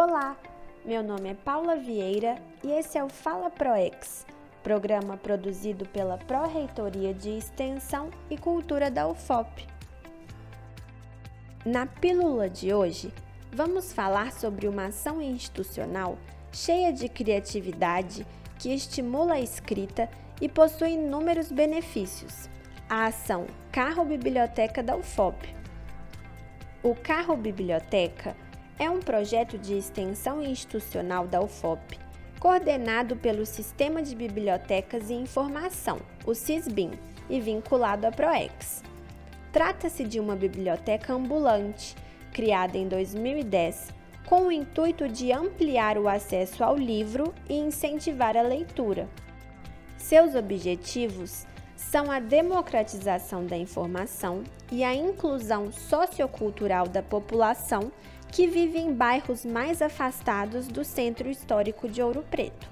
Olá, meu nome é Paula Vieira e esse é o Fala ProEx, programa produzido pela Pró-Reitoria de Extensão e Cultura da UFOP. Na pílula de hoje, vamos falar sobre uma ação institucional cheia de criatividade que estimula a escrita e possui inúmeros benefícios. A ação Carro Biblioteca da UFOP. O Carro Biblioteca é um projeto de extensão institucional da UFOP, coordenado pelo Sistema de Bibliotecas e Informação, o SISBIM, e vinculado à PROEX. Trata-se de uma biblioteca ambulante, criada em 2010, com o intuito de ampliar o acesso ao livro e incentivar a leitura. Seus objetivos são a democratização da informação e a inclusão sociocultural da população que vive em bairros mais afastados do centro histórico de Ouro Preto.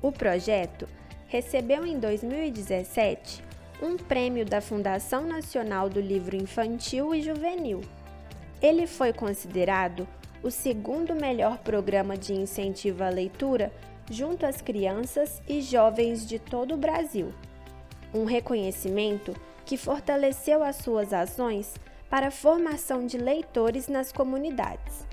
O projeto recebeu em 2017 um prêmio da Fundação Nacional do Livro Infantil e Juvenil. Ele foi considerado o segundo melhor programa de incentivo à leitura junto às crianças e jovens de todo o Brasil. Um reconhecimento que fortaleceu as suas ações para a formação de leitores nas comunidades.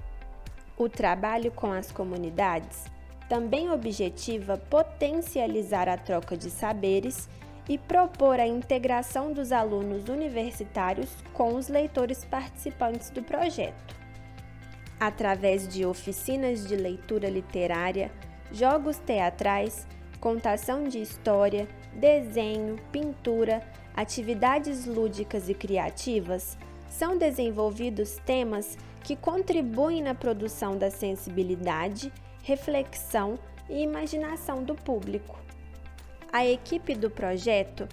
O trabalho com as comunidades também objetiva potencializar a troca de saberes e propor a integração dos alunos universitários com os leitores participantes do projeto. Através de oficinas de leitura literária, jogos teatrais, contação de história, desenho, pintura, atividades lúdicas e criativas, são desenvolvidos temas que contribuem na produção da sensibilidade, reflexão e imaginação do público. A equipe do projeto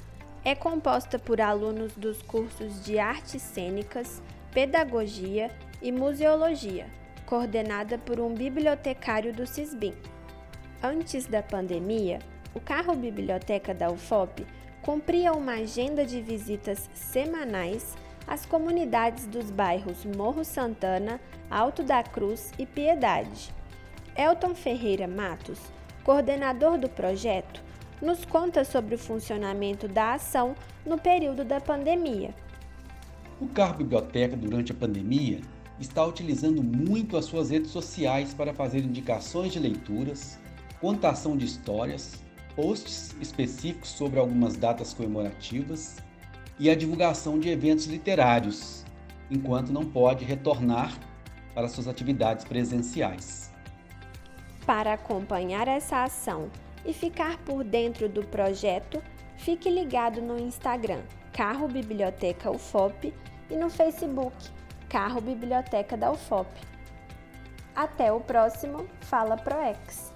é composta por alunos dos cursos de artes cênicas, pedagogia e museologia, coordenada por um bibliotecário do CISBIM. Antes da pandemia, o carro biblioteca da UFOP cumpria uma agenda de visitas semanais às comunidades dos bairros Morro Santana, Alto da Cruz e Piedade. Elton Ferreira Matos, coordenador do projeto, nos conta sobre o funcionamento da ação no período da pandemia. O Carro Biblioteca, durante a pandemia, está utilizando muito as suas redes sociais para fazer indicações de leituras, contação de histórias, posts específicos sobre algumas datas comemorativas e a divulgação de eventos literários, enquanto não pode retornar para suas atividades presenciais. Para acompanhar essa ação e ficar por dentro do projeto, fique ligado no Instagram Carro Biblioteca UFOP e no Facebook Carro Biblioteca da UFOP. Até o próximo Fala ProEx!